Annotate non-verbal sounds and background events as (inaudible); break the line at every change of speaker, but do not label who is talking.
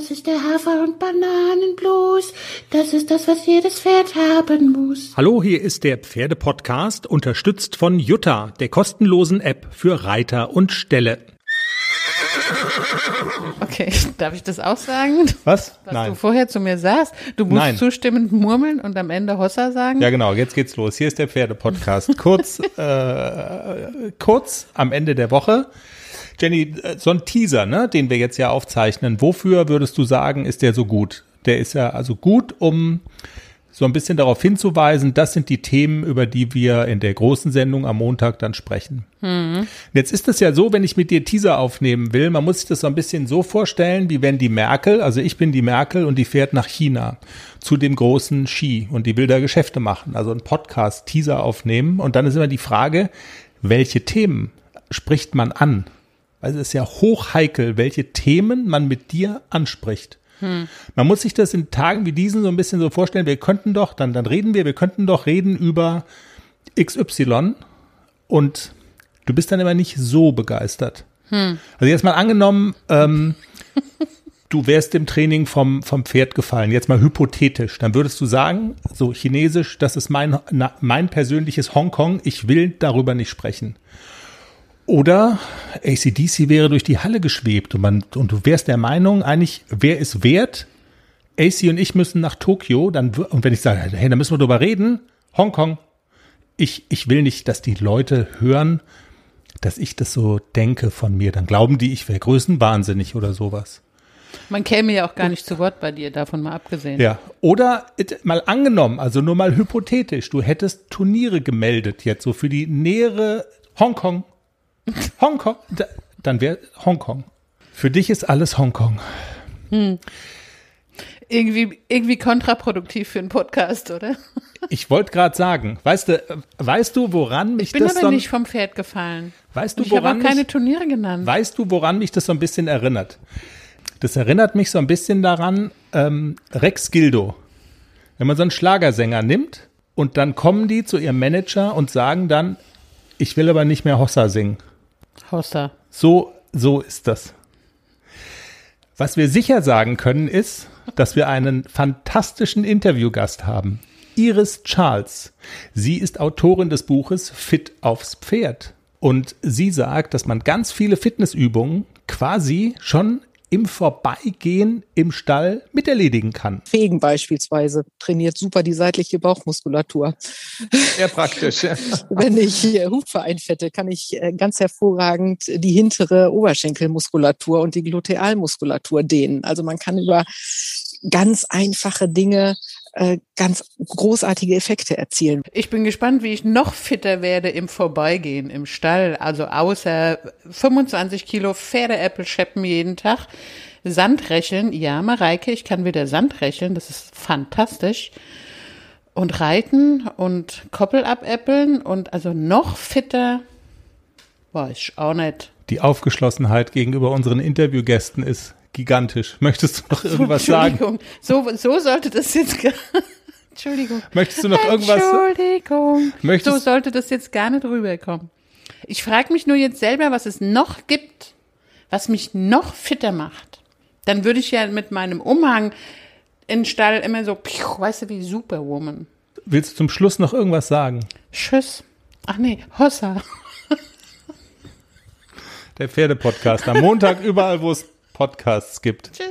Das ist der Hafer- und Bananenblues. Das ist das, was jedes Pferd haben muss.
Hallo, hier ist der Pferdepodcast, unterstützt von Jutta, der kostenlosen App für Reiter und Ställe.
Okay, (laughs) darf ich das auch sagen?
Was?
Was
Nein.
du vorher zu mir sagst. Du musst
Nein.
zustimmend murmeln und am Ende Hossa sagen.
Ja, genau, jetzt geht's los. Hier ist der Pferdepodcast. Kurz, (laughs) äh, kurz am Ende der Woche. Jenny, äh, so ein Teaser, ne, den wir jetzt ja aufzeichnen. Wofür würdest du sagen, ist der so gut? Der ist ja also gut, um so ein bisschen darauf hinzuweisen, das sind die Themen, über die wir in der großen Sendung am Montag dann sprechen. Jetzt ist es ja so, wenn ich mit dir Teaser aufnehmen will, man muss sich das so ein bisschen so vorstellen, wie wenn die Merkel, also ich bin die Merkel und die fährt nach China zu dem großen Ski und die will da Geschäfte machen, also einen Podcast, Teaser aufnehmen und dann ist immer die Frage, welche Themen spricht man an? Also es ist ja hochheikel, welche Themen man mit dir anspricht. Man muss sich das in Tagen wie diesen so ein bisschen so vorstellen, wir könnten doch, dann, dann reden wir, wir könnten doch reden über XY und du bist dann immer nicht so begeistert. Also jetzt mal angenommen, ähm, du wärst im Training vom, vom Pferd gefallen, jetzt mal hypothetisch, dann würdest du sagen, so chinesisch, das ist mein, na, mein persönliches Hongkong, ich will darüber nicht sprechen. Oder ACDC wäre durch die Halle geschwebt und, man, und du wärst der Meinung, eigentlich, wer ist wert? AC und ich müssen nach Tokio, dann, und wenn ich sage, hey, da müssen wir drüber reden, Hongkong, ich, ich will nicht, dass die Leute hören, dass ich das so denke von mir, dann glauben die, ich wäre größenwahnsinnig oder sowas.
Man käme ja auch gar nicht zu Wort bei dir, davon mal abgesehen.
Ja. Oder mal angenommen, also nur mal hypothetisch, du hättest Turniere gemeldet jetzt so für die nähere Hongkong. Hongkong, da, dann wäre Hongkong. Für dich ist alles Hongkong.
Irgendwie, irgendwie kontraproduktiv für einen Podcast, oder?
Ich wollte gerade sagen, weißt du, äh, weißt du, woran mich
Ich bin
das
aber
so,
nicht vom Pferd gefallen.
weißt du,
ich habe
woran
auch keine Turniere genannt.
weißt du, woran mich das so ein bisschen erinnert? Das erinnert mich so ein bisschen daran, ähm, Rex Gildo. Wenn man so einen Schlagersänger nimmt und dann kommen die zu ihrem Manager und sagen dann, ich will aber nicht mehr Hossa singen.
Hossa.
So, so ist das. Was wir sicher sagen können, ist, dass wir einen fantastischen Interviewgast haben. Iris Charles. Sie ist Autorin des Buches Fit aufs Pferd. Und sie sagt, dass man ganz viele Fitnessübungen quasi schon im Vorbeigehen im Stall miterledigen kann.
Fegen beispielsweise trainiert super die seitliche Bauchmuskulatur.
Sehr praktisch. (laughs)
Wenn ich Hufe einfette, kann ich äh, ganz hervorragend die hintere Oberschenkelmuskulatur und die Glutealmuskulatur dehnen. Also man kann über ganz einfache Dinge äh, ganz großartige Effekte erzielen.
Ich bin gespannt, wie ich noch fitter werde im Vorbeigehen im Stall. Also außer 25 Kilo Pferdeäpfel scheppen jeden Tag. Sandrecheln, ja, Mareike, ich kann wieder Sandrecheln, das ist fantastisch. Und reiten und Koppel abäppeln und also noch fitter, weiß ich auch nicht.
Die Aufgeschlossenheit gegenüber unseren Interviewgästen ist gigantisch. Möchtest du noch irgendwas sagen?
Entschuldigung, so, so sollte das jetzt gar (laughs) Entschuldigung.
Möchtest du noch irgendwas?
Entschuldigung.
Möchtest-
so sollte das jetzt gar nicht rüberkommen. Ich frage mich nur jetzt selber, was es noch gibt, was mich noch fitter macht. Dann würde ich ja mit meinem Umhang in den Stall immer so, weißt du, wie Superwoman.
Willst du zum Schluss noch irgendwas sagen?
Tschüss. Ach nee, Hossa.
Der Pferdepodcast am Montag überall, wo es Podcasts gibt.
Tschüss.